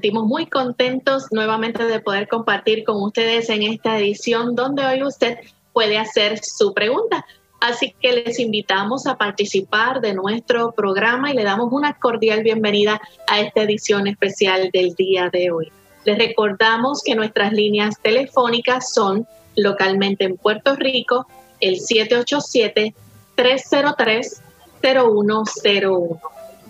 Sentimos muy contentos nuevamente de poder compartir con ustedes en esta edición donde hoy usted puede hacer su pregunta. Así que les invitamos a participar de nuestro programa y le damos una cordial bienvenida a esta edición especial del día de hoy. Les recordamos que nuestras líneas telefónicas son localmente en Puerto Rico el 787 303 0101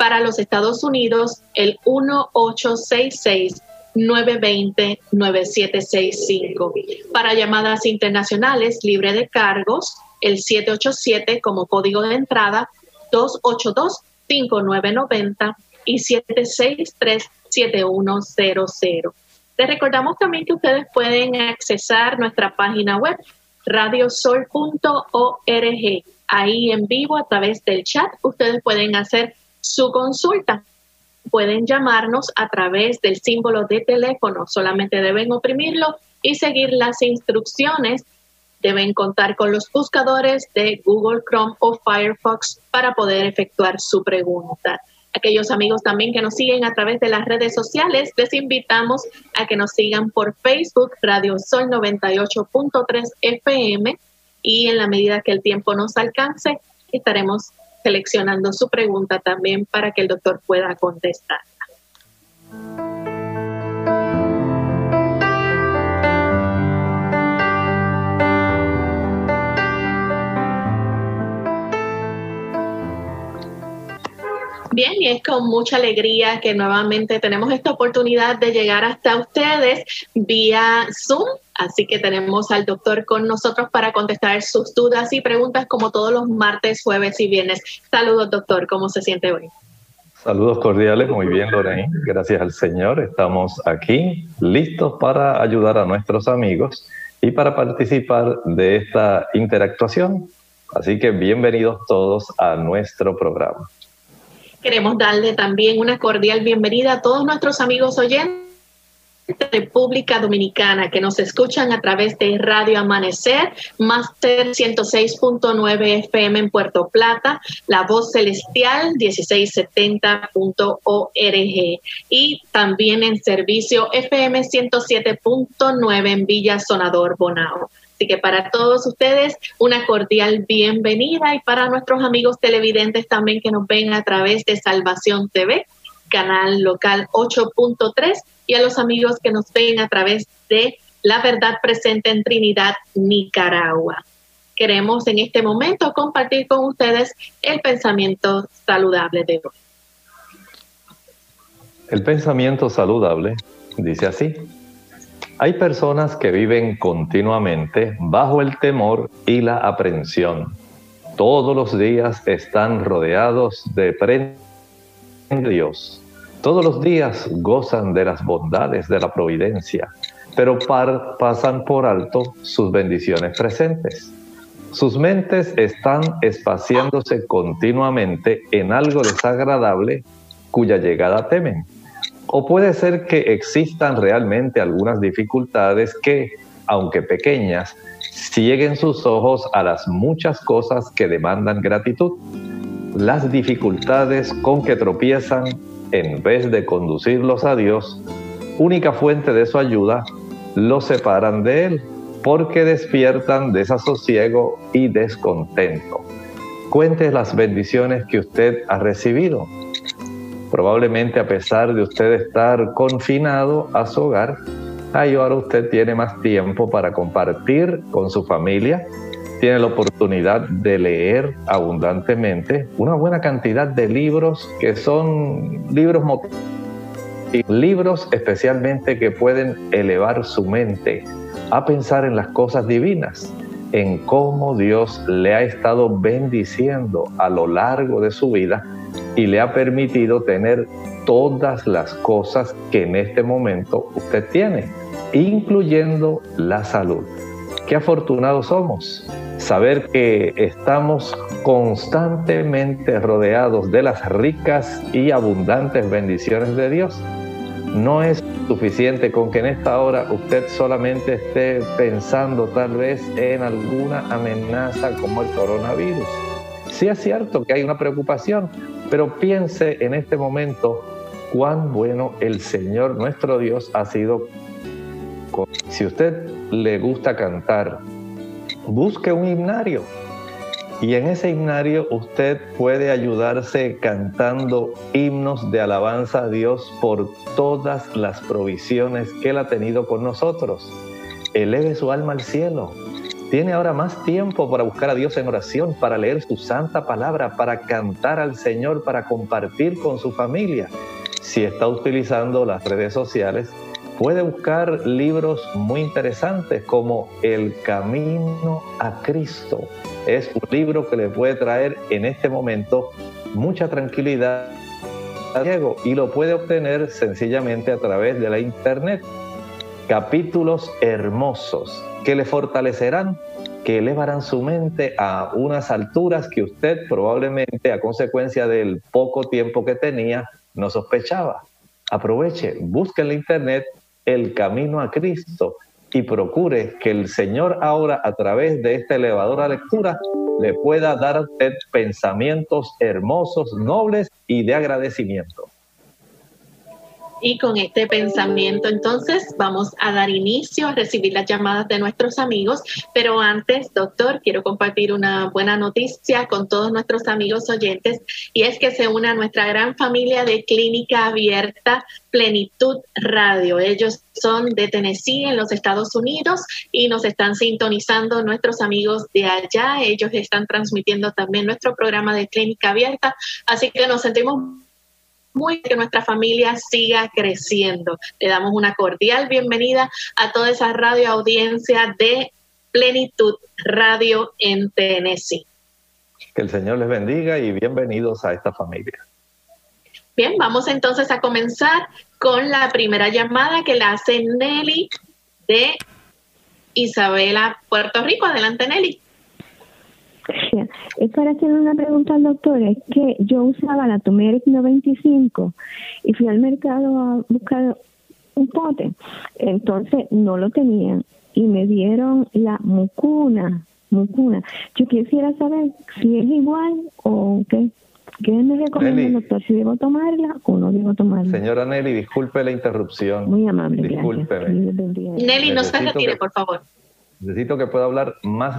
para los Estados Unidos, el 1866-920-9765. Para llamadas internacionales libre de cargos, el 787 como código de entrada, 282-5990 y 763-7100. Les recordamos también que ustedes pueden accesar nuestra página web radiosol.org. Ahí en vivo a través del chat ustedes pueden hacer su consulta. Pueden llamarnos a través del símbolo de teléfono, solamente deben oprimirlo y seguir las instrucciones. Deben contar con los buscadores de Google Chrome o Firefox para poder efectuar su pregunta. Aquellos amigos también que nos siguen a través de las redes sociales, les invitamos a que nos sigan por Facebook, Radio Sol 98.3 FM y en la medida que el tiempo nos alcance, estaremos seleccionando su pregunta también para que el doctor pueda contestar. Bien, y es con mucha alegría que nuevamente tenemos esta oportunidad de llegar hasta ustedes vía Zoom. Así que tenemos al doctor con nosotros para contestar sus dudas y preguntas como todos los martes, jueves y viernes. Saludos, doctor. ¿Cómo se siente hoy? Saludos cordiales, muy bien Lorraine, gracias al Señor. Estamos aquí listos para ayudar a nuestros amigos y para participar de esta interactuación. Así que bienvenidos todos a nuestro programa. Queremos darle también una cordial bienvenida a todos nuestros amigos oyentes República Dominicana que nos escuchan a través de Radio Amanecer, Master 106.9 FM en Puerto Plata, La Voz Celestial 1670.org y también en servicio FM 107.9 en Villa Sonador Bonao. Así que para todos ustedes una cordial bienvenida y para nuestros amigos televidentes también que nos ven a través de Salvación TV, canal local 8.3 y a los amigos que nos ven a través de La Verdad Presente en Trinidad, Nicaragua. Queremos en este momento compartir con ustedes el pensamiento saludable de hoy. El pensamiento saludable dice así. Hay personas que viven continuamente bajo el temor y la aprensión. Todos los días están rodeados de Dios. Todos los días gozan de las bondades de la providencia, pero pasan por alto sus bendiciones presentes. Sus mentes están espaciándose continuamente en algo desagradable cuya llegada temen o puede ser que existan realmente algunas dificultades que, aunque pequeñas, cieguen sus ojos a las muchas cosas que demandan gratitud. Las dificultades con que tropiezan, en vez de conducirlos a Dios, única fuente de su ayuda, los separan de Él. porque despiertan desasosiego y descontento. Cuente las bendiciones que usted ha recibido. Probablemente a pesar de usted estar confinado a su hogar, ahí ahora usted tiene más tiempo para compartir con su familia, tiene la oportunidad de leer abundantemente una buena cantidad de libros que son libros libros especialmente que pueden elevar su mente a pensar en las cosas divinas, en cómo Dios le ha estado bendiciendo a lo largo de su vida y le ha permitido tener todas las cosas que en este momento usted tiene, incluyendo la salud. Qué afortunados somos saber que estamos constantemente rodeados de las ricas y abundantes bendiciones de Dios. No es suficiente con que en esta hora usted solamente esté pensando tal vez en alguna amenaza como el coronavirus. Sí es cierto que hay una preocupación, pero piense en este momento cuán bueno el Señor nuestro Dios ha sido. Si usted le gusta cantar, busque un himnario. Y en ese himnario usted puede ayudarse cantando himnos de alabanza a Dios por todas las provisiones que Él ha tenido con nosotros. Eleve su alma al cielo. Tiene ahora más tiempo para buscar a Dios en oración, para leer su santa palabra, para cantar al Señor, para compartir con su familia. Si está utilizando las redes sociales, puede buscar libros muy interesantes como El Camino a Cristo. Es un libro que le puede traer en este momento mucha tranquilidad y lo puede obtener sencillamente a través de la internet. Capítulos hermosos que le fortalecerán, que elevarán su mente a unas alturas que usted probablemente a consecuencia del poco tiempo que tenía no sospechaba. Aproveche, busque en la internet el camino a Cristo y procure que el Señor ahora a través de esta elevadora lectura le pueda dar pensamientos hermosos, nobles y de agradecimiento. Y con este pensamiento entonces vamos a dar inicio a recibir las llamadas de nuestros amigos, pero antes, doctor, quiero compartir una buena noticia con todos nuestros amigos oyentes y es que se une a nuestra gran familia de Clínica Abierta Plenitud Radio. Ellos son de Tennessee en los Estados Unidos y nos están sintonizando nuestros amigos de allá. Ellos están transmitiendo también nuestro programa de Clínica Abierta, así que nos sentimos muy que nuestra familia siga creciendo. Le damos una cordial bienvenida a toda esa radio audiencia de Plenitud Radio en Tennessee. Que el Señor les bendiga y bienvenidos a esta familia. Bien, vamos entonces a comenzar con la primera llamada que la hace Nelly de Isabela, Puerto Rico. Adelante, Nelly. Es para hacer una pregunta al doctor. Es que yo usaba la Turmeric 95 y fui al mercado a buscar un pote. Entonces no lo tenían y me dieron la mucuna. Mucuna. Yo quisiera saber si es igual o qué. ¿Qué me recomienda el doctor? ¿Si debo tomarla o no debo tomarla? Señora Nelly, disculpe la interrupción. Muy amable, Discúlpeme. Nelly, no se retire, por favor. Necesito que pueda hablar más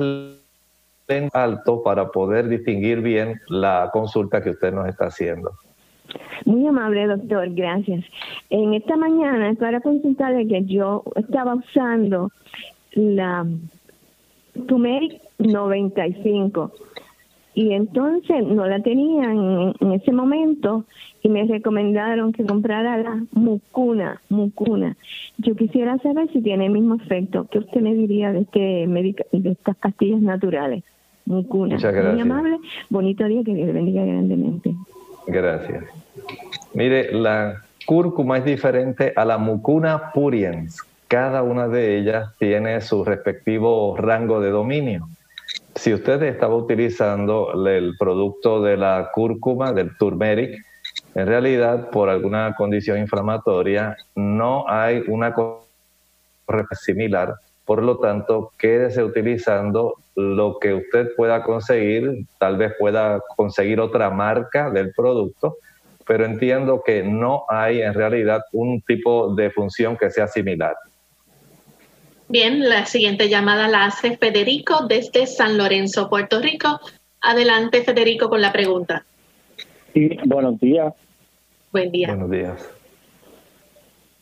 alto para poder distinguir bien la consulta que usted nos está haciendo. Muy amable, doctor, gracias. En esta mañana para consultarle que yo estaba usando la Turmeric 95 y entonces no la tenían en, ese momento y me recomendaron que comprara la mucuna, mucuna. Yo quisiera saber si tiene el mismo efecto. ¿Qué usted me diría de, este de estas pastillas naturales? Muchas gracias. Muy amable. Bonito día, que le bendiga grandemente. Gracias. Mire, la cúrcuma es diferente a la mucuna puriens. Cada una de ellas tiene su respectivo rango de dominio. Si usted estaba utilizando el producto de la cúrcuma, del turmeric, en realidad por alguna condición inflamatoria no hay una cosa similar. Por lo tanto, quédese utilizando lo que usted pueda conseguir, tal vez pueda conseguir otra marca del producto, pero entiendo que no hay en realidad un tipo de función que sea similar. Bien, la siguiente llamada la hace Federico desde San Lorenzo, Puerto Rico. Adelante, Federico, con la pregunta. Sí, buenos días. Buen día. Buenos días.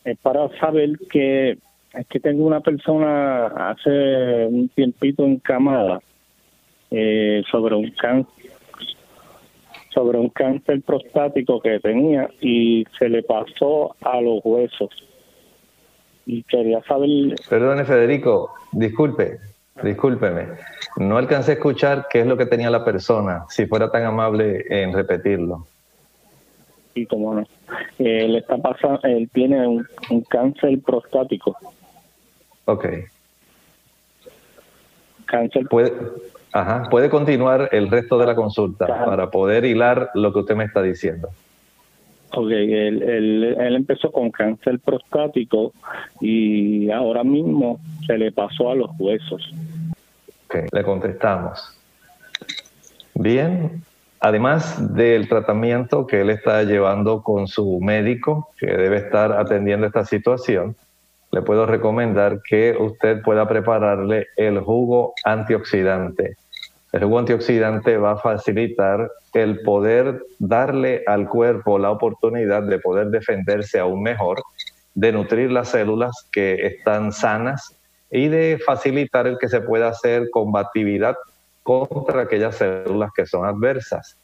Es para saber que es que tengo una persona hace un tiempito encamada eh, sobre un cáncer sobre un cáncer prostático que tenía y se le pasó a los huesos y quería saber... Perdone, Federico, disculpe, discúlpeme. No alcancé a escuchar qué es lo que tenía la persona, si fuera tan amable en repetirlo. Y cómo no. Él está pasando, él tiene un, cáncer prostático. Ok. Cáncer. Puede, ajá, puede continuar el resto de la consulta para poder hilar lo que usted me está diciendo. Ok, él, él, empezó con cáncer prostático y ahora mismo se le pasó a los huesos. Ok, le contestamos. Bien, además del tratamiento que él está llevando con su médico, que debe estar atendiendo esta situación, le puedo recomendar que usted pueda prepararle el jugo antioxidante el jugo antioxidante va a facilitar el poder darle al cuerpo la oportunidad de poder defenderse aún mejor, de nutrir las células que están sanas y de facilitar el que se pueda hacer combatividad contra aquellas células que son adversas.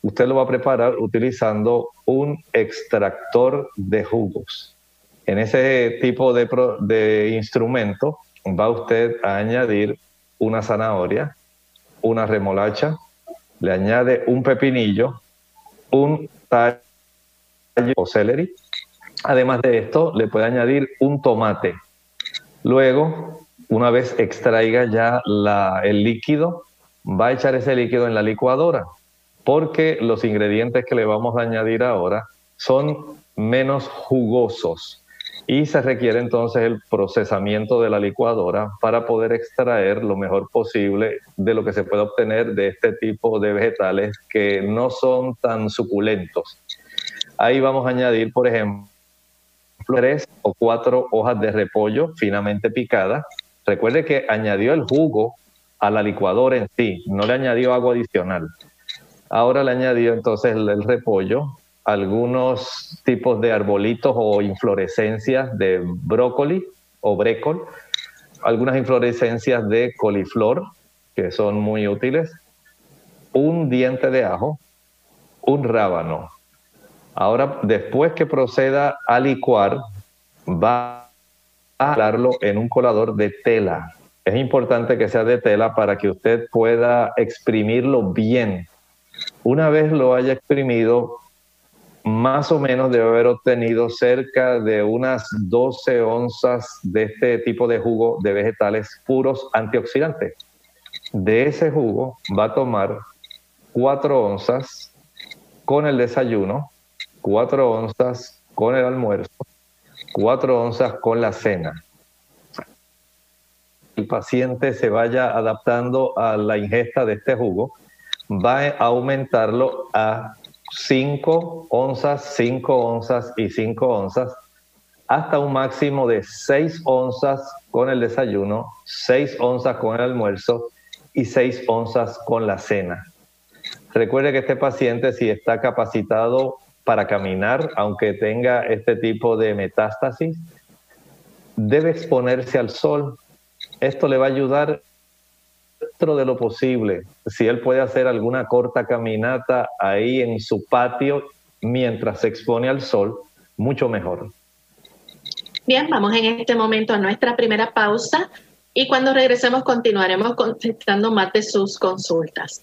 Usted lo va a preparar utilizando un extractor de jugos. En ese tipo de, instrumento va usted a añadir una zanahoria, una remolacha, le añade un pepinillo, un tallo o celery. Además de esto, le puede añadir un tomate. Luego, una vez extraiga ya el líquido, va a echar ese líquido en la licuadora, porque los ingredientes que le vamos a añadir ahora son menos jugosos y se requiere entonces el procesamiento de la licuadora para poder extraer lo mejor posible de lo que se puede obtener de este tipo de vegetales que no son tan suculentos. Ahí vamos a añadir, por ejemplo, tres o cuatro hojas de repollo finamente picadas. Recuerde que añadió el jugo a la licuadora en sí, no le añadió agua adicional. Ahora le añadió entonces el repollo, algunos tipos de arbolitos o inflorescencias de brócoli o brécol, algunas inflorescencias de coliflor, que son muy útiles, un diente de ajo, un rábano. Ahora, después que proceda a licuar, va a colarlo en un colador de tela. Es importante que sea de tela para que usted pueda exprimirlo bien. Una vez lo haya exprimido, más o menos debe haber obtenido cerca de unas 12 onzas de este tipo de jugo de vegetales puros antioxidantes. De ese jugo va a tomar 4 onzas con el desayuno, 4 onzas con el almuerzo, 4 onzas con la cena. El paciente se vaya adaptando a la ingesta de este jugo, va a aumentarlo a 5 onzas, 5 onzas y 5 onzas, hasta un máximo de 6 onzas con el desayuno, 6 onzas con el almuerzo y 6 onzas con la cena. Recuerde que este paciente, si está capacitado para caminar, aunque tenga este tipo de metástasis, debe exponerse al sol. Esto le va a ayudar de lo posible, si él puede hacer alguna corta caminata ahí en su patio mientras se expone al sol, mucho mejor. Bien, vamos en este momento a nuestra primera pausa y cuando regresemos continuaremos contestando más de sus consultas.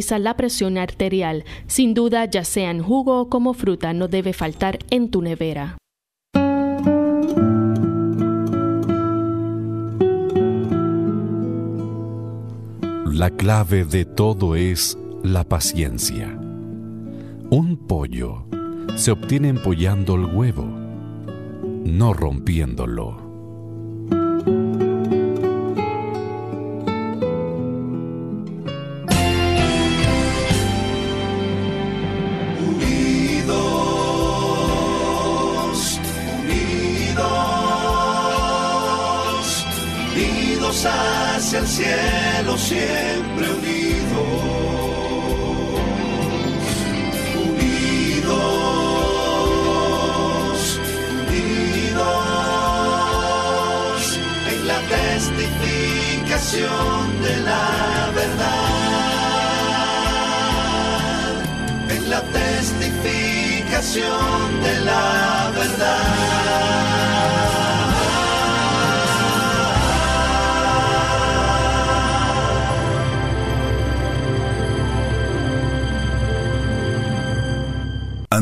la presión arterial. Sin duda, ya sea en jugo o como fruta, no debe faltar en tu nevera. La clave de todo es la paciencia. Un pollo se obtiene empollando el huevo, no rompiéndolo.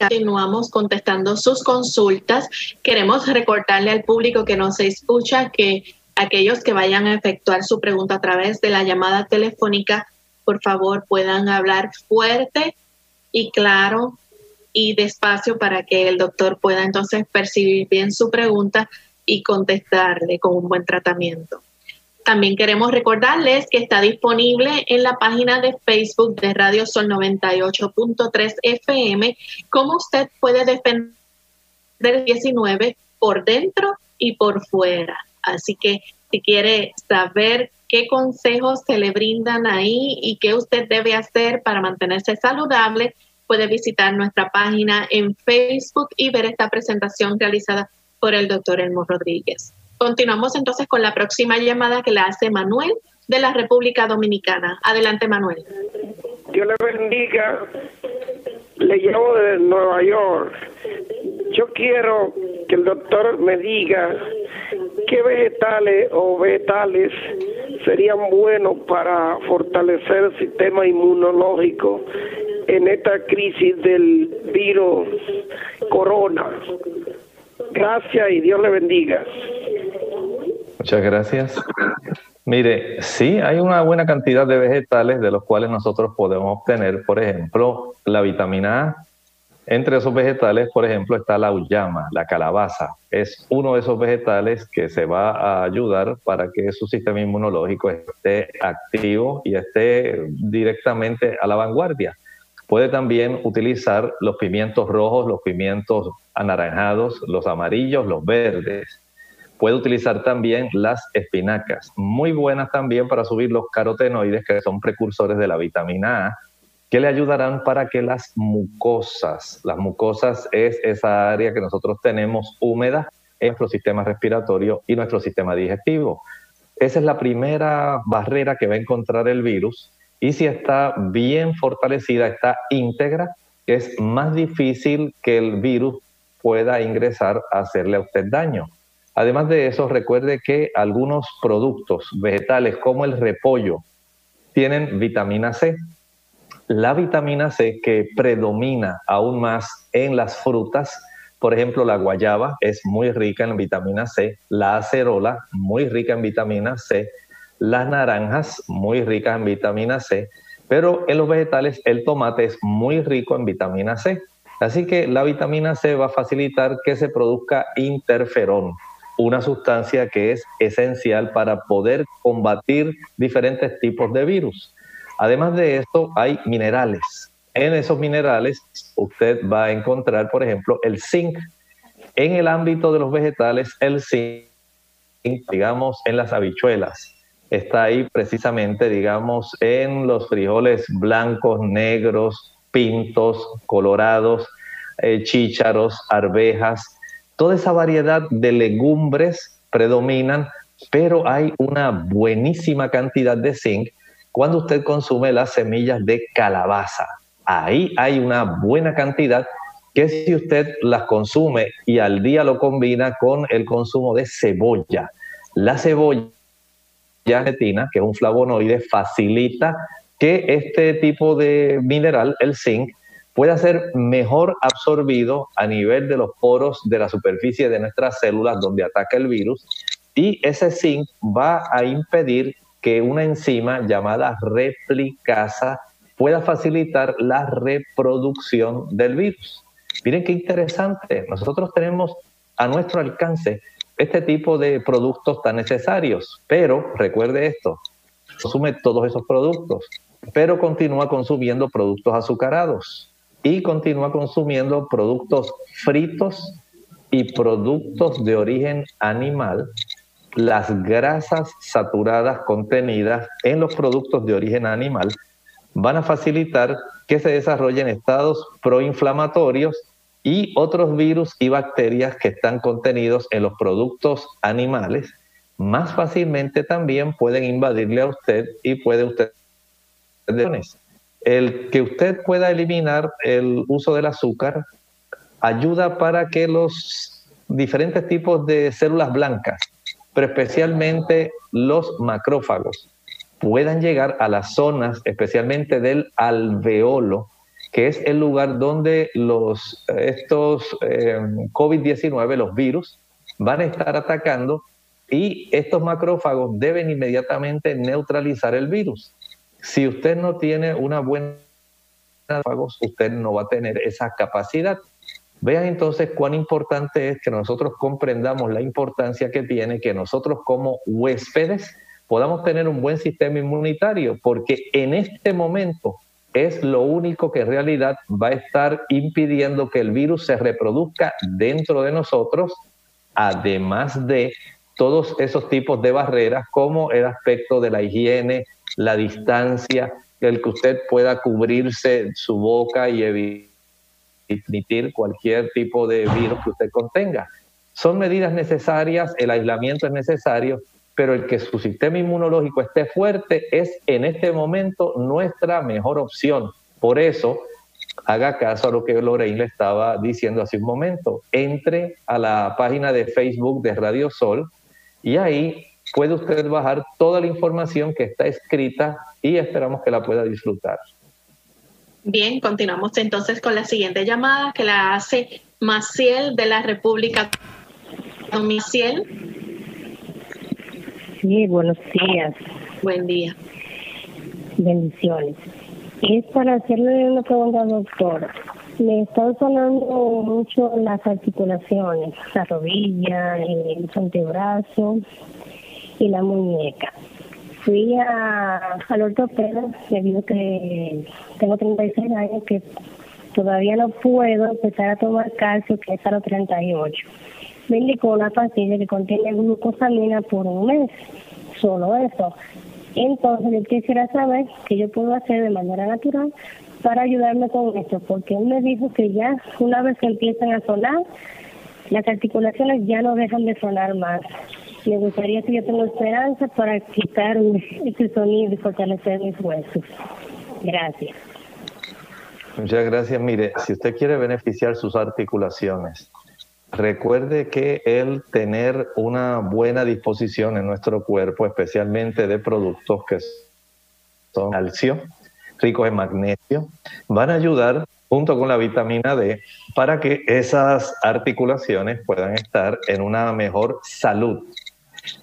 continuamos contestando sus consultas. Queremos recordarle al público que nos escucha que aquellos que vayan a efectuar su pregunta a través de la llamada telefónica, por favor puedan hablar fuerte y claro y despacio para que el doctor pueda entonces percibir bien su pregunta y contestarle con un buen tratamiento. También queremos recordarles que está disponible en la página de Facebook de Radio Sol 98.3 FM cómo usted puede defender el 19 por dentro y por fuera. Así que si quiere saber qué consejos se le brindan ahí y qué usted debe hacer para mantenerse saludable, puede visitar nuestra página en Facebook y ver esta presentación realizada por el doctor Elmo Rodríguez. Continuamos entonces con la próxima llamada que la hace Manuel de la República Dominicana. Adelante, Manuel. Dios le bendiga. Le llamo de Nueva York. Yo quiero que el doctor me diga qué vegetales o vegetales serían buenos para fortalecer el sistema inmunológico en esta crisis del virus corona. Gracias y Dios le bendiga. Muchas gracias. Mire, sí, hay una buena cantidad de vegetales de los cuales nosotros podemos obtener, por ejemplo, la vitamina A. Entre esos vegetales, por ejemplo, está la uyama, la calabaza. Es uno de esos vegetales que se va a ayudar para que su sistema inmunológico esté activo y esté directamente a la vanguardia. Puede también utilizar los pimientos rojos, los pimientos anaranjados, los amarillos, los verdes Puede utilizar también las espinacas, muy buenas también para subir los carotenoides, que son precursores de la vitamina A, que le ayudarán para que las mucosas, las mucosas es esa área que nosotros tenemos húmeda en nuestro sistema respiratorio y nuestro sistema digestivo. Esa es la primera barrera que va a encontrar el virus y si está bien fortalecida, está íntegra, es más difícil que el virus pueda ingresar a hacerle a usted daño. Además de eso, recuerde que algunos productos vegetales como el repollo tienen vitamina C. La vitamina C que predomina aún más en las frutas, por ejemplo, la guayaba es muy rica en vitamina C, la acerola muy rica en vitamina C, las naranjas muy ricas en vitamina C, pero en los vegetales el tomate es muy rico en vitamina C. Así que la vitamina C va a facilitar que se produzca interferón, una sustancia que es esencial para poder combatir diferentes tipos de virus. Además de esto, hay minerales. En esos minerales usted va a encontrar, por ejemplo, el zinc. En el ámbito de los vegetales, el zinc, digamos, en las habichuelas. Está ahí precisamente, digamos, en los frijoles blancos, negros, pintos, colorados, eh, chícharos, arvejas, Toda esa variedad de legumbres predominan, pero hay una buenísima cantidad de zinc cuando usted consume las semillas de calabaza. Ahí hay una buena cantidad que si usted las consume y al día lo combina con el consumo de cebolla. La cebolla que es un flavonoide, facilita que este tipo de mineral, el zinc, pueda ser mejor absorbido a nivel de los poros de la superficie de nuestras células donde ataca el virus y ese zinc va a impedir que una enzima llamada replicasa pueda facilitar la reproducción del virus. Miren qué interesante, nosotros tenemos a nuestro alcance este tipo de productos tan necesarios, pero recuerde esto, consume todos esos productos, pero continúa consumiendo productos azucarados y continúa consumiendo productos fritos y productos de origen animal, las grasas saturadas contenidas en los productos de origen animal van a facilitar que se desarrollen estados proinflamatorios y otros virus y bacterias que están contenidos en los productos animales. Más fácilmente también pueden invadirle a usted y puede usted el que usted pueda eliminar el uso del azúcar ayuda para que los diferentes tipos de células blancas, pero especialmente los macrófagos, puedan llegar a las zonas, especialmente del alveolo, que es el lugar donde los, estos eh, COVID-19, los virus, van a estar atacando y estos macrófagos deben inmediatamente neutralizar el virus. Si usted no tiene una buena macrófagos, usted no va a tener esa capacidad. Vean entonces cuán importante es que nosotros comprendamos la importancia que tiene que nosotros como huéspedes podamos tener un buen sistema inmunitario, porque en este momento es lo único que en realidad va a estar impidiendo que el virus se reproduzca dentro de nosotros, además de todos esos tipos de barreras como el aspecto de la higiene, la distancia, el que usted pueda cubrirse su boca y evitar cualquier tipo de virus que usted contenga. Son medidas necesarias, el aislamiento es necesario, pero el que su sistema inmunológico esté fuerte es en este momento nuestra mejor opción. Por eso, haga caso a lo que Lorraine le estaba diciendo hace un momento. Entre a la página de Facebook de Radio Sol y ahí puede usted bajar toda la información que está escrita y esperamos que la pueda disfrutar. Bien, continuamos entonces con la siguiente llamada que la hace Maciel de la República. Maciel. Sí, buenos días. Buen día. Bendiciones. Es para hacerle una pregunta, doctora. Me están sonando mucho las articulaciones, la rodilla, el antebrazo y la muñeca. Fui a, al ortopeda debido a que tengo 36 años que todavía no puedo empezar a tomar calcio, que es a los 38 me indicó una pastilla que contiene glucosamina por un mes, solo eso. Entonces yo quisiera saber qué yo puedo hacer de manera natural para ayudarme con esto, porque él me dijo que ya una vez que empiezan a sonar, las articulaciones ya no dejan de sonar más. Me gustaría que yo tenga esperanza para quitar ese sonido y fortalecer mis huesos. Gracias. Muchas gracias. Mire, si usted quiere beneficiar sus articulaciones, Recuerde que el tener una buena disposición en nuestro cuerpo, especialmente de productos que son calcio, ricos en magnesio, van a ayudar junto con la vitamina D para que esas articulaciones puedan estar en una mejor salud.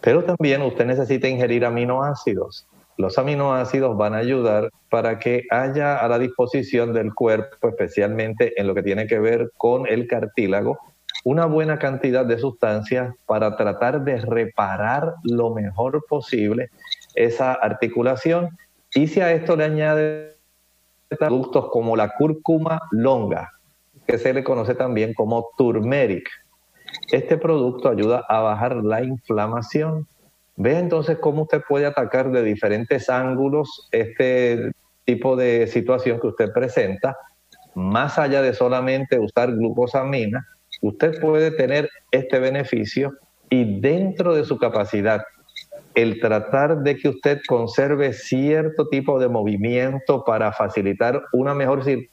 Pero también usted necesita ingerir aminoácidos. Los aminoácidos van a ayudar para que haya a la disposición del cuerpo, especialmente en lo que tiene que ver con el cartílago, una buena cantidad de sustancias para tratar de reparar lo mejor posible esa articulación. Y si a esto le añade productos como la cúrcuma longa, que se le conoce también como turmeric, este producto ayuda a bajar la inflamación. Ve entonces cómo usted puede atacar de diferentes ángulos este tipo de situación que usted presenta, más allá de solamente usar glucosamina, usted puede tener este beneficio y dentro de su capacidad el tratar de que usted conserve cierto tipo de movimiento para facilitar una mejor circulación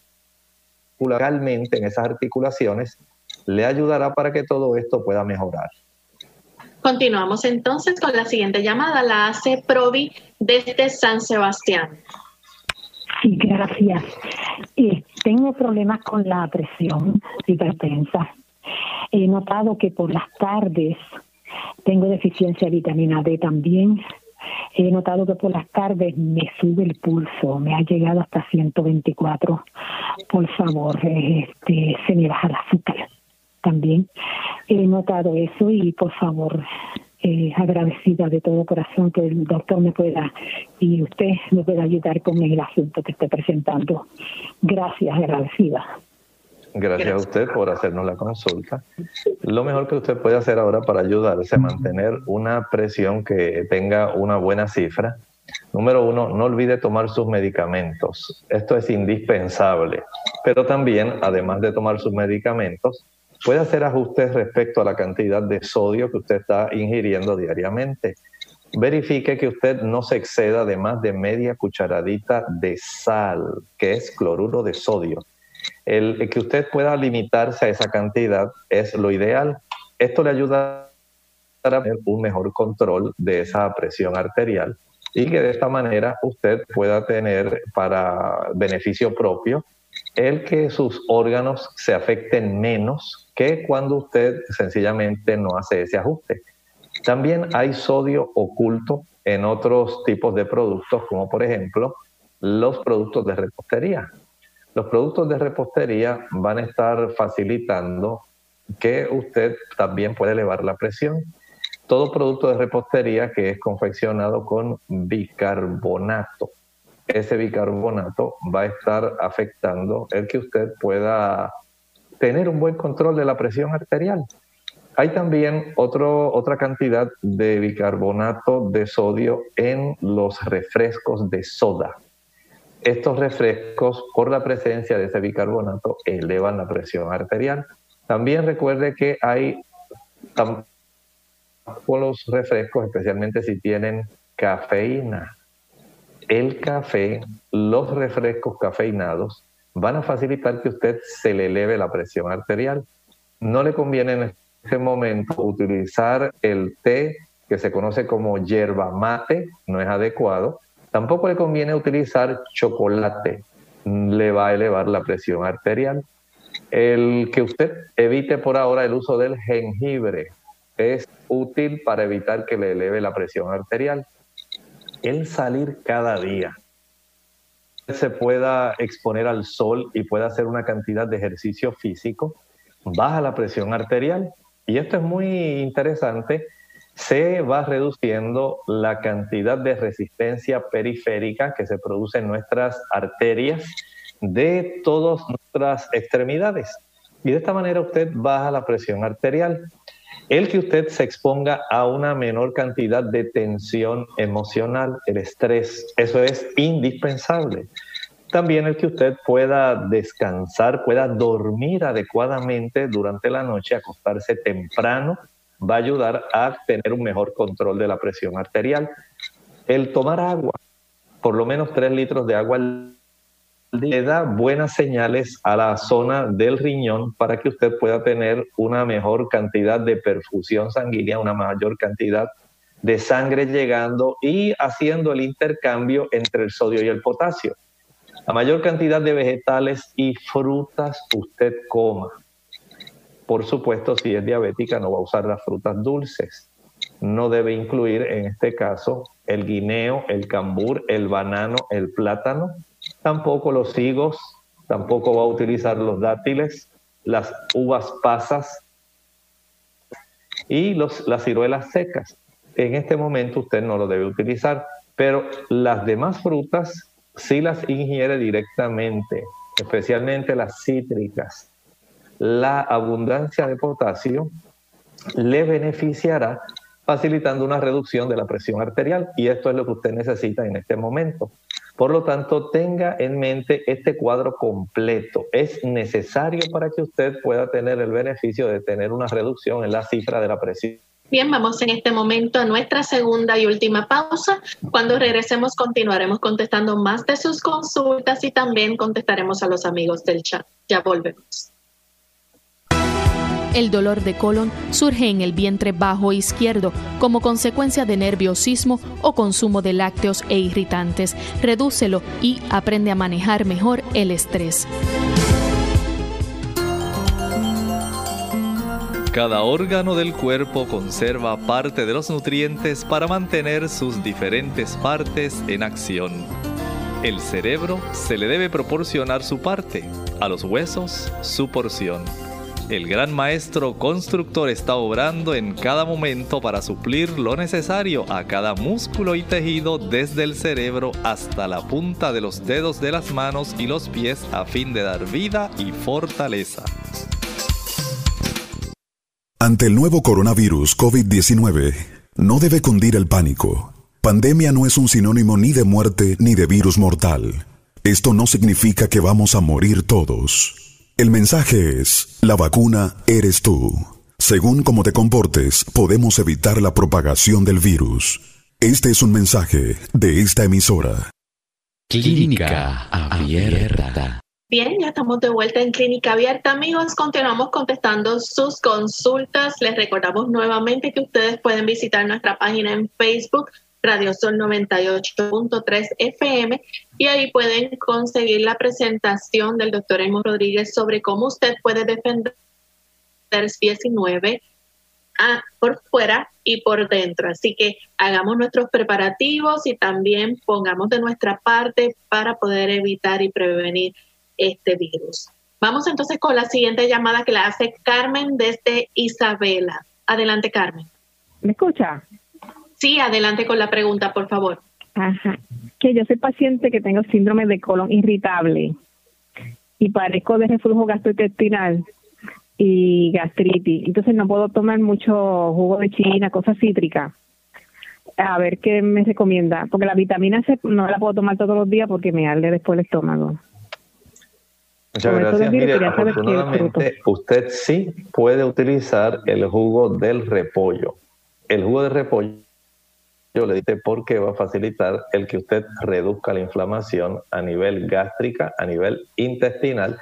en esas articulaciones, le ayudará para que todo esto pueda mejorar. Continuamos entonces con la siguiente llamada, la hace Provi desde San Sebastián. Sí, gracias. Eh, tengo problemas con la presión hipertensa. He notado que por las tardes tengo deficiencia de vitamina D también. He notado que por las tardes me sube el pulso, me ha llegado hasta 124. Por favor, este, se me baja el azúcar también. He notado eso y por favor, eh, agradecida de todo corazón que el doctor me pueda y usted me pueda ayudar con el asunto que esté presentando. Gracias, agradecida. Gracias, a usted por hacernos la consulta. Lo mejor que usted puede hacer ahora para ayudarse a mantener una presión que tenga una buena cifra. Número uno, no olvide tomar sus medicamentos. Esto es indispensable. Pero también, además de tomar sus medicamentos, puede hacer ajustes respecto a la cantidad de sodio que usted está ingiriendo diariamente. Verifique que usted no se exceda de más de media cucharadita de sal, que es cloruro de sodio el, que usted pueda limitarse a esa cantidad es lo ideal. Esto le ayuda a tener un mejor control de esa presión arterial y que de esta manera usted pueda tener para beneficio propio el que sus órganos se afecten menos que cuando usted sencillamente no hace ese ajuste. También hay sodio oculto en otros tipos de productos, como por ejemplo los productos de repostería. Los productos de repostería van a estar facilitando que usted también puede elevar la presión. Todo producto de repostería que es confeccionado con bicarbonato, ese bicarbonato va a estar afectando el que usted pueda tener un buen control de la presión arterial. Hay también otra cantidad de bicarbonato de sodio en los refrescos de soda estos refrescos, por la presencia de ese bicarbonato, elevan la presión arterial. También recuerde que hay con los refrescos, especialmente si tienen cafeína. El café, los refrescos cafeinados, van a facilitar que usted se le eleve la presión arterial. No le conviene en este momento utilizar el té que se conoce como yerba mate, no es adecuado, Tampoco le conviene utilizar chocolate, le va a elevar la presión arterial. El que usted evite por ahora el uso del jengibre es útil para evitar que le eleve la presión arterial. El salir cada día se pueda exponer al sol y pueda hacer una cantidad de ejercicio físico, baja la presión arterial. Y esto es muy interesante se va reduciendo la cantidad de resistencia periférica que se produce en nuestras arterias de todas nuestras extremidades. Y de esta manera usted baja la presión arterial. El que usted se exponga a una menor cantidad de tensión emocional, el estrés, eso es indispensable. También el que usted pueda descansar, pueda dormir adecuadamente durante la noche, acostarse temprano, va a ayudar a tener un mejor control de la presión arterial. El tomar agua, por lo menos 3 litros de agua le da buenas señales a la zona del riñón para que usted pueda tener una mejor cantidad de perfusión sanguínea, una mayor cantidad de sangre llegando y haciendo el intercambio entre el sodio y el potasio. La mayor cantidad de vegetales y frutas usted coma. Por supuesto, si es diabética, no va a usar las frutas dulces. No debe incluir en este caso el guineo, el cambur, el banano, el plátano, tampoco los higos, tampoco va a utilizar los dátiles, las uvas pasas y las ciruelas secas. En este momento usted no lo debe utilizar, pero las demás frutas sí las ingiere directamente, especialmente las cítricas, la abundancia de potasio le beneficiará facilitando una reducción de la presión arterial y esto es lo que usted necesita en este momento. Por lo tanto, tenga en mente este cuadro completo. Es necesario para que usted pueda tener el beneficio de tener una reducción en la cifra de la presión Bien, vamos en este momento a nuestra segunda y última pausa. Cuando regresemos continuaremos contestando más de sus consultas y también contestaremos a los amigos del chat. Ya volvemos. El dolor de colon surge en el vientre bajo izquierdo como consecuencia de nerviosismo o consumo de lácteos e irritantes. Redúcelo y aprende a manejar mejor el estrés. Cada órgano del cuerpo conserva parte de los nutrientes para mantener sus diferentes partes en acción. El cerebro se le debe proporcionar su parte, a los huesos su porción. El gran maestro constructor está obrando en cada momento para suplir lo necesario a cada músculo y tejido desde el cerebro hasta la punta de los dedos de las manos y los pies a fin de dar vida y fortaleza. Ante el nuevo coronavirus COVID-19, no debe cundir el pánico. Pandemia no es un sinónimo ni de muerte ni de virus mortal. Esto no significa que vamos a morir todos. El mensaje es, la vacuna eres tú. Según cómo te comportes, podemos evitar la propagación del virus. Este es un mensaje de esta emisora. Clínica Abierta. Bien, ya estamos de vuelta en Clínica Abierta, amigos. Continuamos contestando sus consultas. Les recordamos nuevamente que ustedes pueden visitar nuestra página en Facebook, Radio Sol 98.3 FM, y ahí pueden conseguir la presentación del doctor Emo Rodríguez sobre cómo usted puede defender 19 a, por fuera y por dentro. Así que hagamos nuestros preparativos y también pongamos de nuestra parte para poder evitar y prevenir este virus. Vamos entonces con la siguiente llamada que la hace Carmen desde Isabela. Adelante, Carmen. ¿Me escucha? Sí, adelante con la pregunta, por favor. Ajá. Que yo soy paciente que tengo síndrome de colon irritable y padezco de reflujo gastrointestinal y gastritis. Entonces no puedo tomar mucho jugo de china, cosas cítricas. A ver qué me recomienda. Porque la vitamina C no la puedo tomar todos los días porque me arde después el estómago. Muchas gracias. Mire, afortunadamente usted sí puede utilizar el jugo del repollo. El jugo de repollo yo le dije porque va a facilitar el que usted reduzca la inflamación a nivel gástrica, a nivel intestinal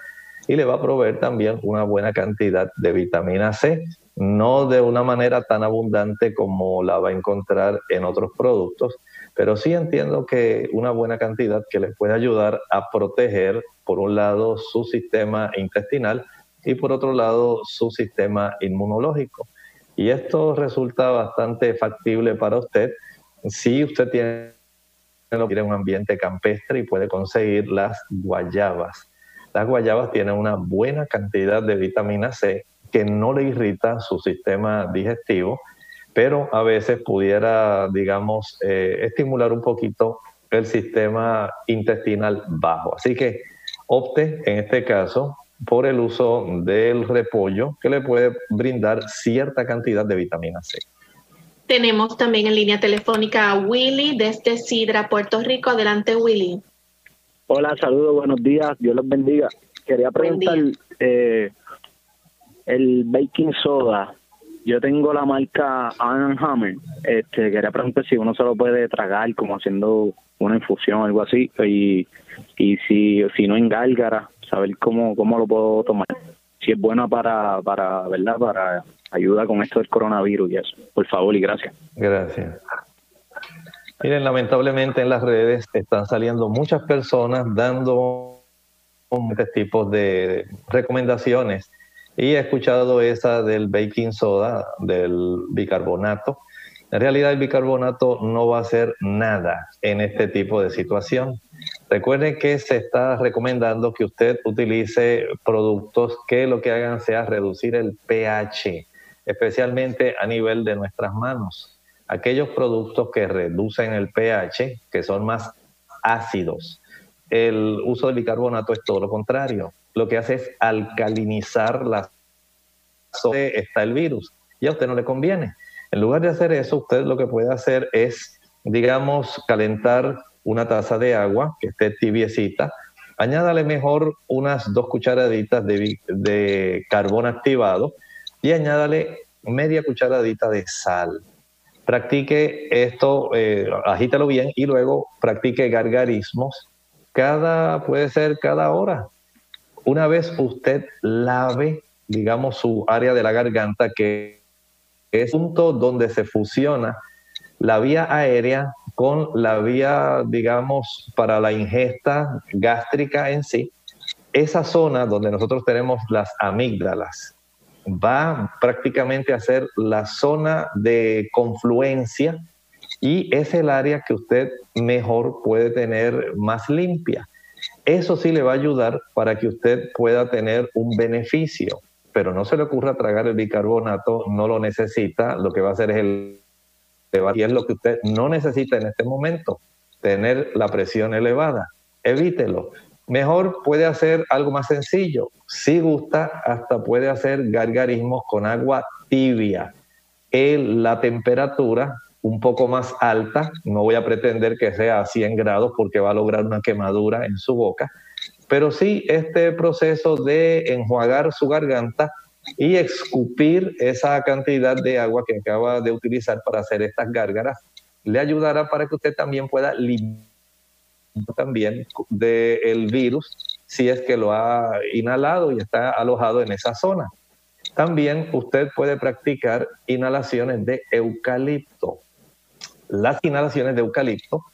y le va a proveer también una buena cantidad de vitamina C, no de una manera tan abundante como la va a encontrar en otros productos, pero sí entiendo que una buena cantidad que le puede ayudar a proteger, por un lado, su sistema intestinal y por otro lado, su sistema inmunológico. Y esto resulta bastante factible para usted si usted tiene un ambiente campestre y puede conseguir las guayabas. Las guayabas tienen una buena cantidad de vitamina C que no le irrita su sistema digestivo pero a veces pudiera, digamos, eh, estimular un poquito el sistema intestinal bajo. Así que opte en este caso por el uso del repollo que le puede brindar cierta cantidad de vitamina C. Tenemos también en línea telefónica a Willy desde Sidra, Puerto Rico. Adelante, Willy. Hola, saludos, buenos días, Dios los bendiga. Quería preguntar, eh, el baking soda, yo tengo la marca Iron Hammer. Este, quería preguntar si uno se lo puede tragar como haciendo una infusión o algo así. Y, y si, si no en gálgara, saber cómo, cómo lo puedo tomar. Si es buena para, para, ¿verdad? Para ayuda con esto del coronavirus y eso. Por favor y gracias. Gracias. Miren, lamentablemente en las redes están saliendo muchas personas dando este tipos de recomendaciones y he escuchado esa del baking soda, del bicarbonato. En realidad el bicarbonato no va a hacer nada en este tipo de situación. Recuerden que se está recomendando que usted utilice productos que lo que hagan sea reducir el pH, especialmente a nivel de nuestras manos. Aquellos productos que reducen el pH, que son más ácidos. El uso del bicarbonato es todo lo contrario lo que hace es alcalinizar la zona está el virus y a usted no le conviene. En lugar de hacer eso, usted lo que puede hacer es, digamos, calentar una taza de agua que esté tibiecita, añádale mejor unas dos cucharaditas de, de carbón activado y añádale media cucharadita de sal. Practique esto, eh, agítalo bien y luego practique gargarismos cada, puede ser cada hora. Una vez usted lave, digamos, su área de la garganta, que es un punto donde se fusiona la vía aérea con la vía, digamos, para la ingesta gástrica en sí, esa zona donde nosotros tenemos las amígdalas va prácticamente a ser la zona de confluencia y es el área que usted mejor puede tener más limpia. Eso sí le va a ayudar para que usted pueda tener un beneficio, pero no se le ocurra tragar el bicarbonato, no lo necesita, lo que va a hacer es el y es lo que usted no necesita en este momento, tener la presión elevada. Evítelo. Mejor puede hacer algo más sencillo. Si gusta, hasta puede hacer gargarismos con agua tibia. El, la temperatura un poco más alta, no voy a pretender que sea a 100 grados porque va a lograr una quemadura en su boca, pero sí este proceso de enjuagar su garganta y escupir esa cantidad de agua que acaba de utilizar para hacer estas gárgaras le ayudará para que usted también pueda limpiar también del virus si es que lo ha inhalado y está alojado en esa zona. También usted puede practicar inhalaciones de eucalipto. Las inhalaciones de eucalipto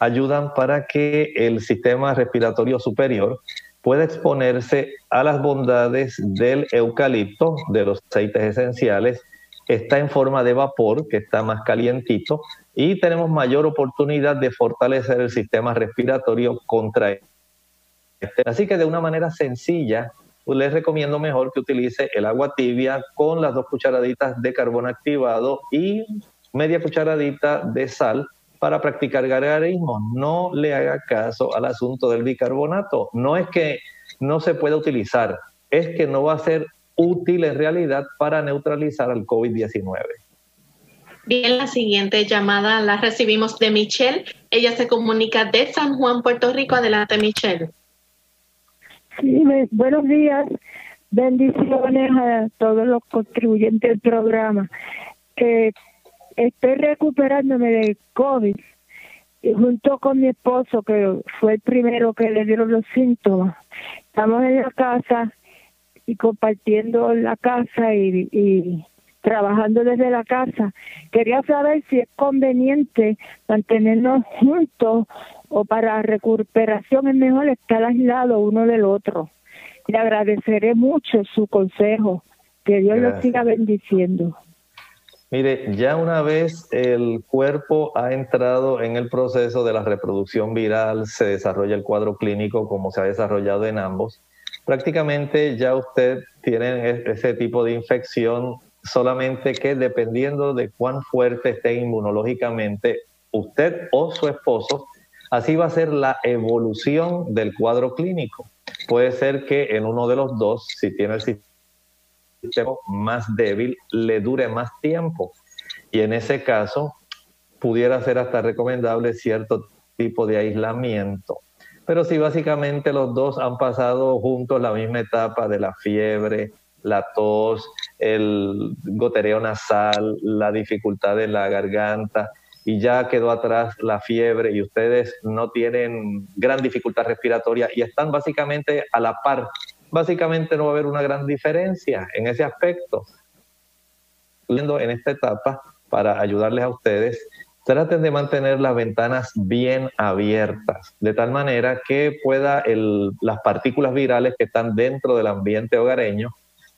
ayudan para que el sistema respiratorio superior pueda exponerse a las bondades del eucalipto, de los aceites esenciales. Está en forma de vapor, que está más calientito, y tenemos mayor oportunidad de fortalecer el sistema respiratorio contra este. Así que de una manera sencilla, les recomiendo mejor que utilice el agua tibia con las dos cucharaditas de carbón activado y media cucharadita de sal para practicar gargarismo. No le haga caso al asunto del bicarbonato. No es que no se pueda utilizar, es que no va a ser útil en realidad para neutralizar al COVID-19. Bien, la siguiente llamada la recibimos de Michelle. Ella se comunica de San Juan, Puerto Rico. Adelante, Michelle. Buenos días. Bendiciones a todos los contribuyentes del programa. Eh, estoy recuperándome del COVID y junto con mi esposo, que fue el primero que le dieron los síntomas. Estamos en la casa y compartiendo la casa y trabajando desde la casa. Quería saber si es conveniente mantenernos juntos o para recuperación es mejor estar aislado uno del otro. Le agradeceré mucho su consejo. Que Dios lo siga bendiciendo. Mire, ya una vez el cuerpo ha entrado en el proceso de la reproducción viral, se desarrolla el cuadro clínico como se ha desarrollado en ambos, prácticamente ya usted tiene e-, ese tipo de infección solamente que dependiendo de cuán fuerte esté inmunológicamente usted o su esposo, así va a ser la evolución del cuadro clínico. Puede ser que en uno de los dos, si tiene el sistema más débil, le dure más tiempo. Y en ese caso, pudiera ser hasta recomendable cierto tipo de aislamiento. Pero si básicamente los dos han pasado juntos la misma etapa de la fiebre, la tos, el gotereo nasal, la dificultad de la garganta y ya quedó atrás la fiebre y ustedes no tienen gran dificultad respiratoria y están básicamente a la par, básicamente no va a haber una gran diferencia en ese aspecto. En esta etapa, para ayudarles a ustedes, traten de mantener las ventanas bien abiertas, de tal manera que pueda las partículas virales que están dentro del ambiente hogareño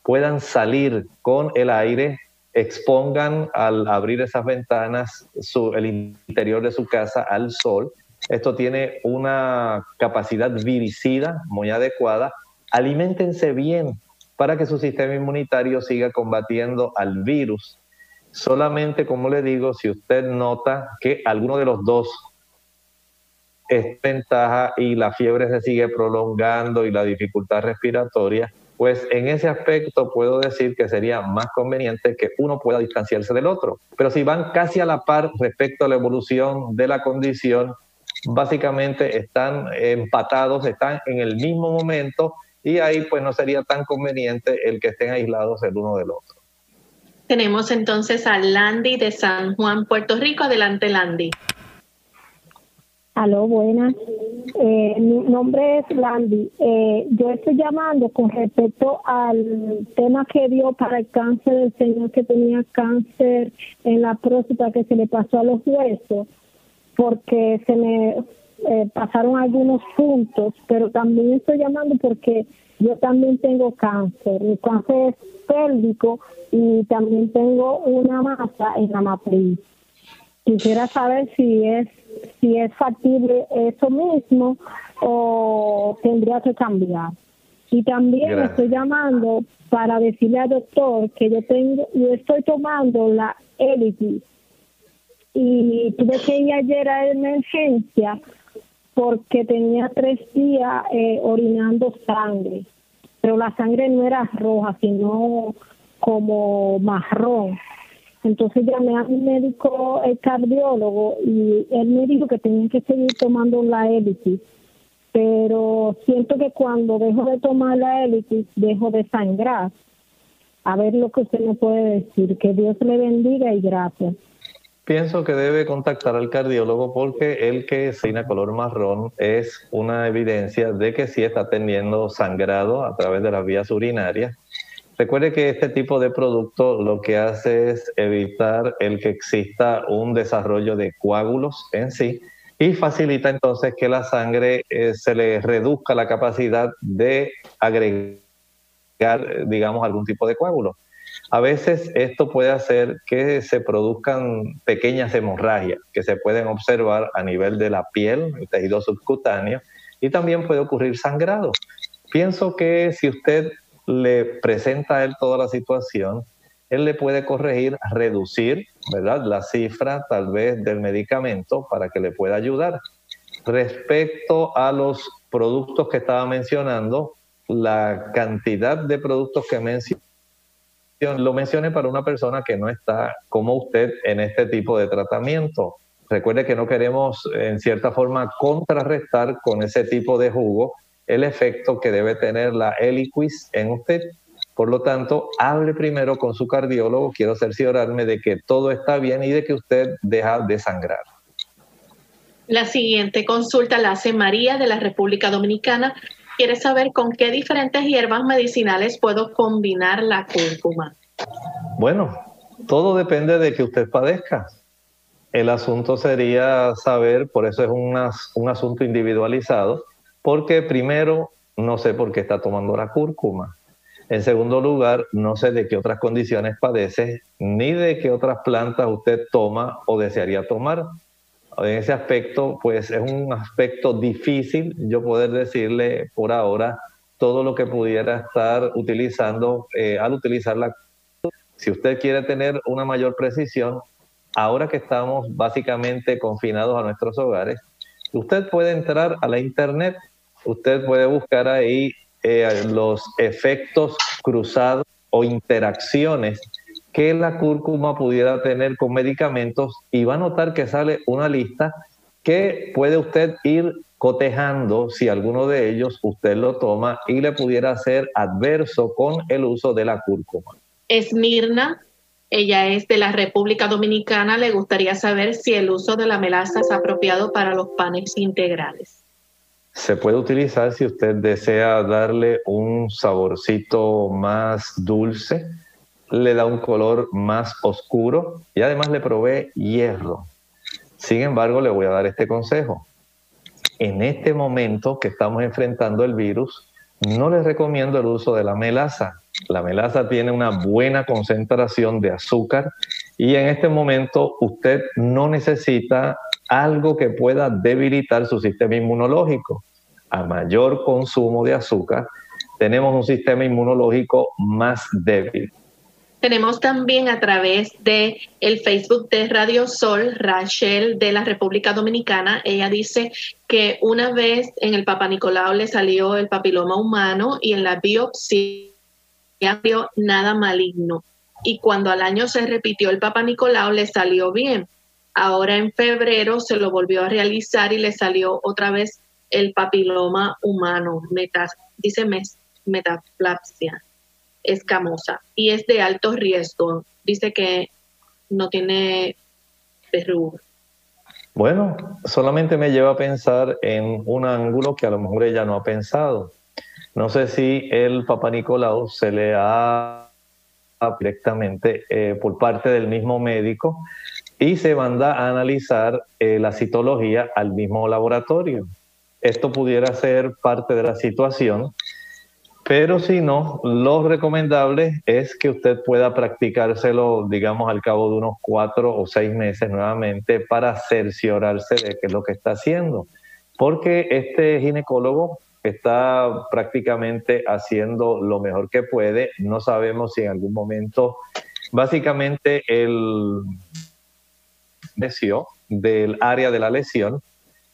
puedan salir con el aire, expongan al abrir esas ventanas el interior de su casa al sol. Esto tiene una capacidad viricida muy adecuada. Aliméntense bien para que su sistema inmunitario siga combatiendo al virus. Solamente, como le digo, si usted nota que alguno de los dos es ventaja y la fiebre se sigue prolongando y la dificultad respiratoria, pues en ese aspecto puedo decir que sería más conveniente que uno pueda distanciarse del otro. Pero si van casi a la par respecto a la evolución de la condición, básicamente están empatados, están en el mismo momento y ahí pues no sería tan conveniente el que estén aislados el uno del otro. Tenemos entonces a Landy de San Juan, Puerto Rico. Adelante, Landy. Aló, buenas. Eh, mi nombre es Landy. Eh, yo estoy llamando con respecto al tema que dio para el cáncer del señor que tenía cáncer en la próstata que se le pasó a los huesos, porque se me eh, pasaron algunos puntos, pero también estoy llamando porque yo también tengo cáncer. Mi cáncer es pélvico y también tengo una masa en la matriz. Quisiera saber si es si es factible eso mismo o tendría que cambiar. Y también estoy llamando para decirle al doctor que yo tengo, yo estoy tomando la Elitis y tuve que ir ayer a emergencia porque tenía tres días eh, orinando sangre, pero la sangre no era roja, sino como marrón. Entonces llamé a mi médico, el cardiólogo, y él me dijo que tenía que seguir tomando la Elitis. Pero siento que cuando dejo de tomar la Elitis, dejo de sangrar. A ver lo que usted me puede decir. Que Dios le bendiga y gracias. Pienso que debe contactar al cardiólogo porque el que signa color marrón es una evidencia de que sí está teniendo sangrado a través de las vías urinarias Recuerde que este tipo de producto lo que hace es evitar el que exista un desarrollo de coágulos en sí y facilita entonces que la sangre eh, se le reduzca la capacidad de agregar, digamos, algún tipo de coágulo. A veces esto puede hacer que se produzcan pequeñas hemorragias que se pueden observar a nivel de la piel, el tejido subcutáneo, y también puede ocurrir sangrado. Pienso que si usted le presenta a él toda la situación, él le puede corregir, reducir, ¿verdad? La cifra tal vez del medicamento para que le pueda ayudar. Respecto a los productos que estaba mencionando, la cantidad de productos que mencioné, lo mencioné para una persona que no está como usted en este tipo de tratamiento. Recuerde que no queremos en cierta forma contrarrestar con ese tipo de jugo el efecto que debe tener la Eliquis en usted. Por lo tanto, hable primero con su cardiólogo. Quiero cerciorarme de que todo está bien y de que usted deja de sangrar. La siguiente consulta la hace María de la República Dominicana. Quiere saber con qué diferentes hierbas medicinales puedo combinar la cúrcuma. Bueno, todo depende de que usted padezca. El asunto sería saber, por eso es un asunto individualizado, porque primero, no sé por qué está tomando la cúrcuma. En segundo lugar, no sé de qué otras condiciones padece, ni de qué otras plantas usted toma o desearía tomar. En ese aspecto, pues es un aspecto difícil yo poder decirle por ahora todo lo que pudiera estar utilizando eh, al utilizar la si usted quiere tener una mayor precisión, ahora que estamos básicamente confinados a nuestros hogares, usted puede entrar a la internet usted puede buscar ahí eh, los efectos cruzados o interacciones que la cúrcuma pudiera tener con medicamentos y va a notar que sale una lista que puede usted ir cotejando si alguno de ellos usted lo toma y le pudiera ser adverso con el uso de la cúrcuma. Esmirna, ella es de la República Dominicana, le gustaría saber si el uso de la melaza es apropiado para los panes integrales se puede utilizar si usted desea darle un saborcito más dulce, le da un color más oscuro y además le provee hierro. Sin embargo, le voy a dar este consejo. En este momento que estamos enfrentando el virus, no les recomiendo el uso de la melaza. La melaza tiene una buena concentración de azúcar y en este momento usted no necesita algo que pueda debilitar su sistema inmunológico. A mayor consumo de azúcar, tenemos un sistema inmunológico más débil. Tenemos también a través de el Facebook de Radio Sol, Rachel de la República Dominicana. Ella dice que una vez en el Papa Nicolau le salió el papiloma humano y en la biopsia nada maligno. Y cuando al año se repitió el Papa Nicolau le salió bien. Ahora en febrero se lo volvió a realizar y le salió otra vez el papiloma humano, dice metaplasia. escamosa y es de alto riesgo. Dice que no tiene verruga. Bueno, solamente me lleva a pensar en un ángulo que a lo mejor ella no ha pensado. No sé si el Papa Nicolau se le ha directamente eh, por parte del mismo médico y se manda a analizar eh, la citología al mismo laboratorio. Esto pudiera ser parte de la situación, pero si no, lo recomendable es que usted pueda practicárselo, digamos, al cabo de unos cuatro o seis meses nuevamente para cerciorarse de qué es lo que está haciendo. Porque este ginecólogo está prácticamente haciendo lo mejor que puede. No sabemos si en algún momento, básicamente, el lesión del área de la lesión,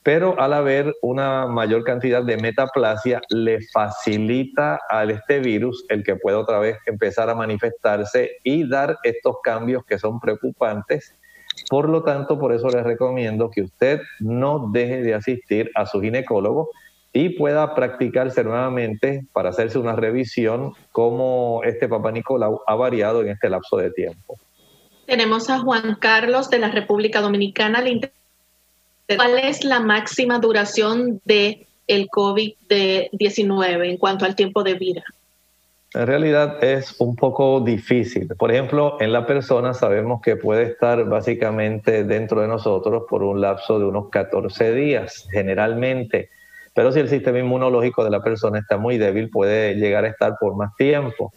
pero al haber una mayor cantidad de metaplasia, le facilita a este virus el que pueda otra vez empezar a manifestarse y dar estos cambios que son preocupantes. Por lo tanto, por eso les recomiendo que usted no deje de asistir a su ginecólogo y pueda practicarse nuevamente para hacerse una revisión cómo este Papa Nicolau ha variado en este lapso de tiempo. Tenemos a Juan Carlos de la República Dominicana. ¿Cuál es la máxima duración de el COVID-19 en cuanto al tiempo de vida? En realidad es un poco difícil. Por ejemplo, en la persona sabemos que puede estar básicamente dentro de nosotros por un lapso de unos 14 días, generalmente. Pero si el sistema inmunológico de la persona está muy débil, puede llegar a estar por más tiempo.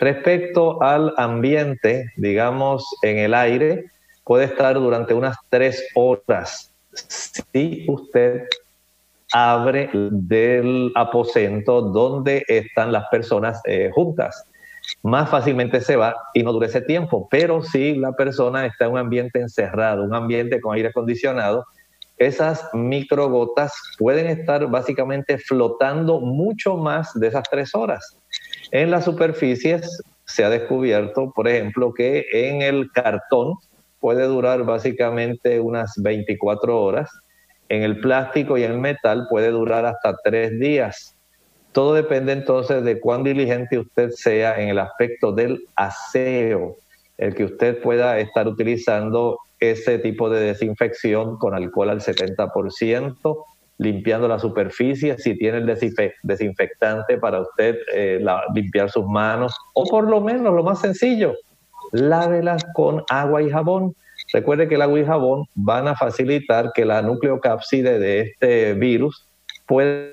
Respecto al ambiente, digamos, en el aire, puede estar durante unas tres horas si usted abre del aposento donde están las personas eh, juntas. Más fácilmente se va y no dura ese tiempo, pero si la persona está en un ambiente encerrado, un ambiente con aire acondicionado, esas microgotas pueden estar básicamente flotando mucho más de esas tres horas. En las superficies se ha descubierto, por ejemplo, que en el cartón puede durar básicamente unas 24 horas, en el plástico y el metal puede durar hasta tres días. Todo depende entonces de cuán diligente usted sea en el aspecto del aseo, el que usted pueda estar utilizando ese tipo de desinfección con alcohol al 70%, limpiando la superficie, si tiene el desinfectante para usted eh, limpiar sus manos, o por lo menos lo más sencillo, lávelas con agua y jabón. Recuerde que el agua y jabón van a facilitar que la nucleocápside de este virus pueda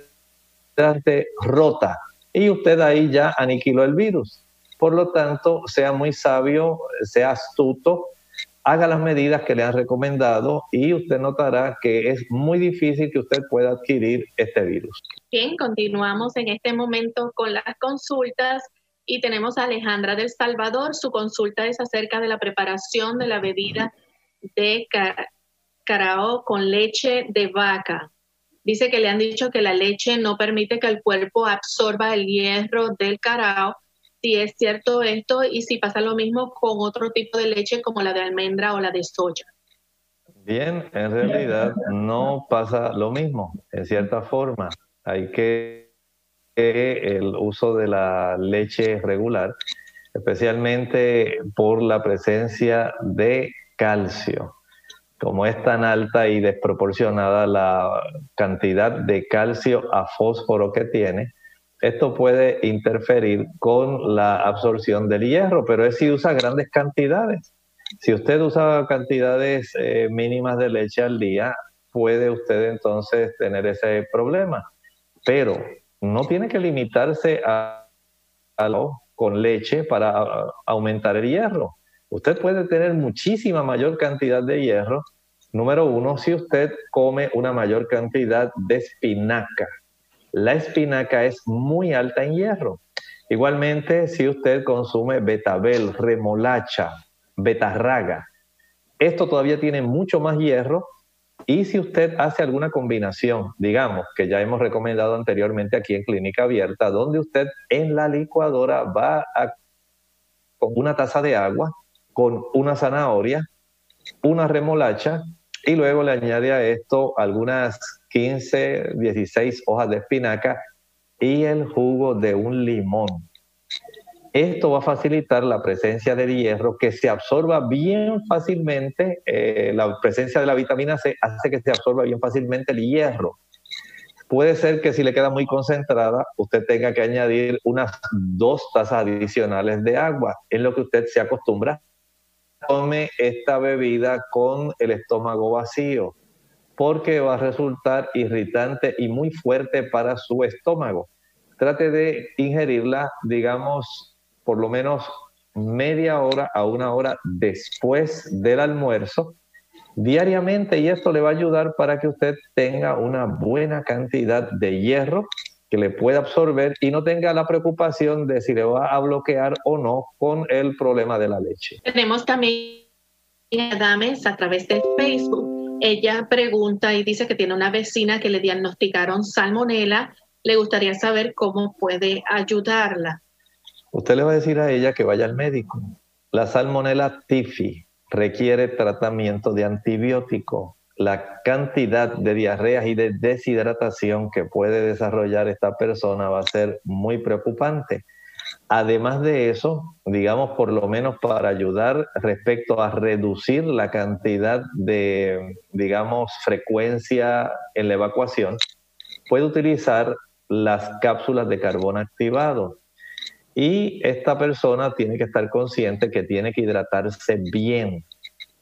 ser rota y usted ahí ya aniquiló el virus. Por lo tanto, sea muy sabio, sea astuto haga las medidas que le han recomendado y usted notará que es muy difícil que usted pueda adquirir este virus. Bien, continuamos en este momento con las consultas y tenemos a Alejandra del Salvador. Su consulta es acerca de la preparación de la bebida de carao con leche de vaca. Dice que le han dicho que la leche no permite que el cuerpo absorba el hierro del carao si es cierto esto y si pasa lo mismo con otro tipo de leche como la de almendra o la de soya. Bien, en realidad no pasa lo mismo, en cierta forma. Hay que el uso de la leche regular, especialmente por la presencia de calcio. Como es tan alta y desproporcionada la cantidad de calcio a fósforo que tiene, esto puede interferir con la absorción del hierro, pero es si usa grandes cantidades. Si usted usa cantidades eh, mínimas de leche al día, puede usted entonces tener ese problema. Pero no tiene que limitarse a, con leche para aumentar el hierro. Usted puede tener muchísima mayor cantidad de hierro. Número uno, si usted come una mayor cantidad de espinaca la espinaca es muy alta en hierro. Igualmente, si usted consume betabel, remolacha, betarraga, esto todavía tiene mucho más hierro. Y si usted hace alguna combinación, digamos, que ya hemos recomendado anteriormente aquí en Clínica Abierta, donde usted en la licuadora va a, con una taza de agua, con una zanahoria, una remolacha, y luego le añade a esto algunas 15, 16 hojas de espinaca y el jugo de un limón. Esto va a facilitar la presencia del hierro que se absorba bien fácilmente. Eh, la presencia de la vitamina C hace que se absorba bien fácilmente el hierro. Puede ser que si le queda muy concentrada, usted tenga que añadir unas dos tazas adicionales de agua, en lo que usted se acostumbra. Tome esta bebida con el estómago vacío, porque va a resultar irritante y muy fuerte para su estómago. Trate de ingerirla, digamos, por lo menos media hora a una hora después del almuerzo diariamente y esto le va a ayudar para que usted tenga una buena cantidad de hierro que le pueda absorber y no tenga la preocupación de si le va a bloquear o no con el problema de la leche. Tenemos también a Dames a través de Facebook. Ella pregunta y dice que tiene una vecina que le diagnosticaron salmonela. Le gustaría saber cómo puede ayudarla. Usted le va a decir a ella que vaya al médico. La salmonela tifi requiere tratamiento de antibiótico. La cantidad de diarreas y de deshidratación que puede desarrollar esta persona va a ser muy preocupante. Además de eso, digamos, por lo menos para ayudar respecto a reducir la cantidad de, digamos, frecuencia en la evacuación, puede utilizar las cápsulas de carbón activado. Y esta persona tiene que estar consciente que tiene que hidratarse bien.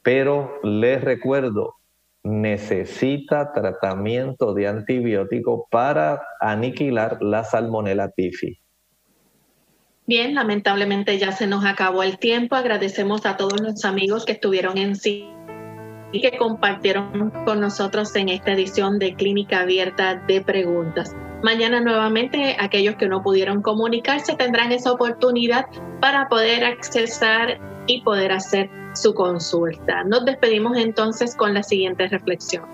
Pero les recuerdo, necesita tratamiento de antibiótico para aniquilar la salmonela tifi. Bien, lamentablemente ya se nos acabó el tiempo. Agradecemos a todos los amigos que estuvieron en sí y que compartieron con nosotros en esta edición de Clínica Abierta de Preguntas. Mañana nuevamente aquellos que no pudieron comunicarse tendrán esa oportunidad para poder accesar y poder hacer su consulta. Nos despedimos entonces con la siguiente reflexión.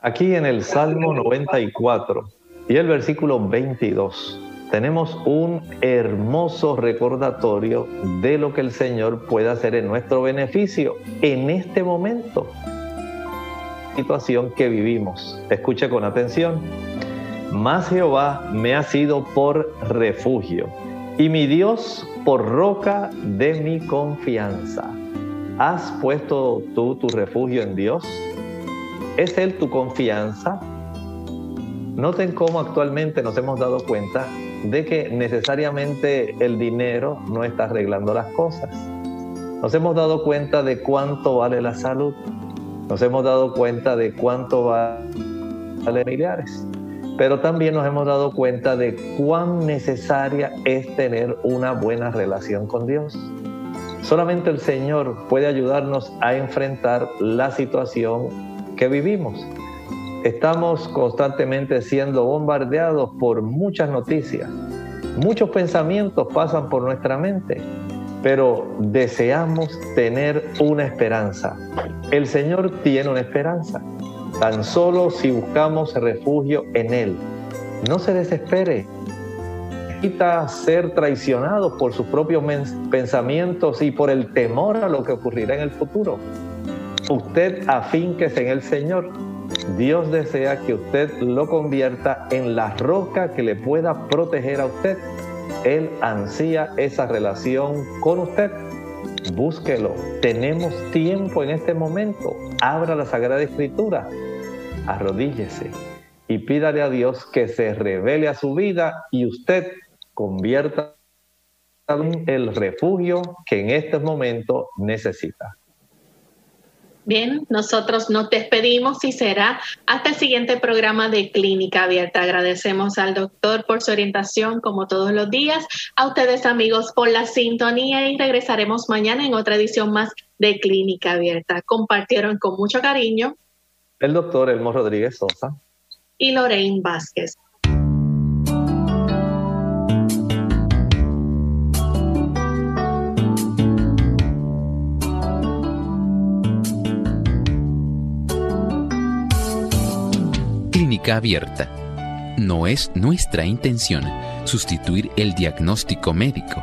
Aquí en el Salmo 94 y el versículo 22 tenemos un hermoso recordatorio de lo que el Señor puede hacer en nuestro beneficio en este momento. Situación que vivimos. Escuche con atención. Mas Jehová me ha sido por refugio y mi Dios por roca de mi confianza. ¿Has puesto tú tu refugio en Dios? ¿Es Él tu confianza? Noten cómo actualmente nos hemos dado cuenta de que necesariamente el dinero no está arreglando las cosas. Nos hemos dado cuenta de cuánto vale la salud. Nos hemos dado cuenta de cuánto vale familiares. Pero también nos hemos dado cuenta de cuán necesaria es tener una buena relación con Dios. Solamente el Señor puede ayudarnos a enfrentar la situación que vivimos. Estamos constantemente siendo bombardeados por muchas noticias. Muchos pensamientos pasan por nuestra mente, pero deseamos tener una esperanza. El Señor tiene una esperanza, tan solo si buscamos refugio en Él. No se desespere. Necesita ser traicionado por sus propios pensamientos y por el temor a lo que ocurrirá en el futuro. Usted afínquese en el Señor Dios desea que usted lo convierta en la roca que le pueda proteger a usted. Él ansía esa relación con usted. Búsquelo. Tenemos tiempo en este momento. Abra la Sagrada Escritura. Arrodíllese y pídale a Dios que se revele a su vida y usted convierta en el refugio que en este momento necesita. Bien, nosotros nos despedimos y será hasta el siguiente programa de Clínica Abierta. Agradecemos al doctor por su orientación como todos los días, a ustedes amigos por la sintonía y regresaremos mañana en otra edición más de Clínica Abierta. Compartieron con mucho cariño el doctor Elmo Rodríguez Sosa y Lorraine Vázquez. abierta. No es nuestra intención sustituir el diagnóstico médico.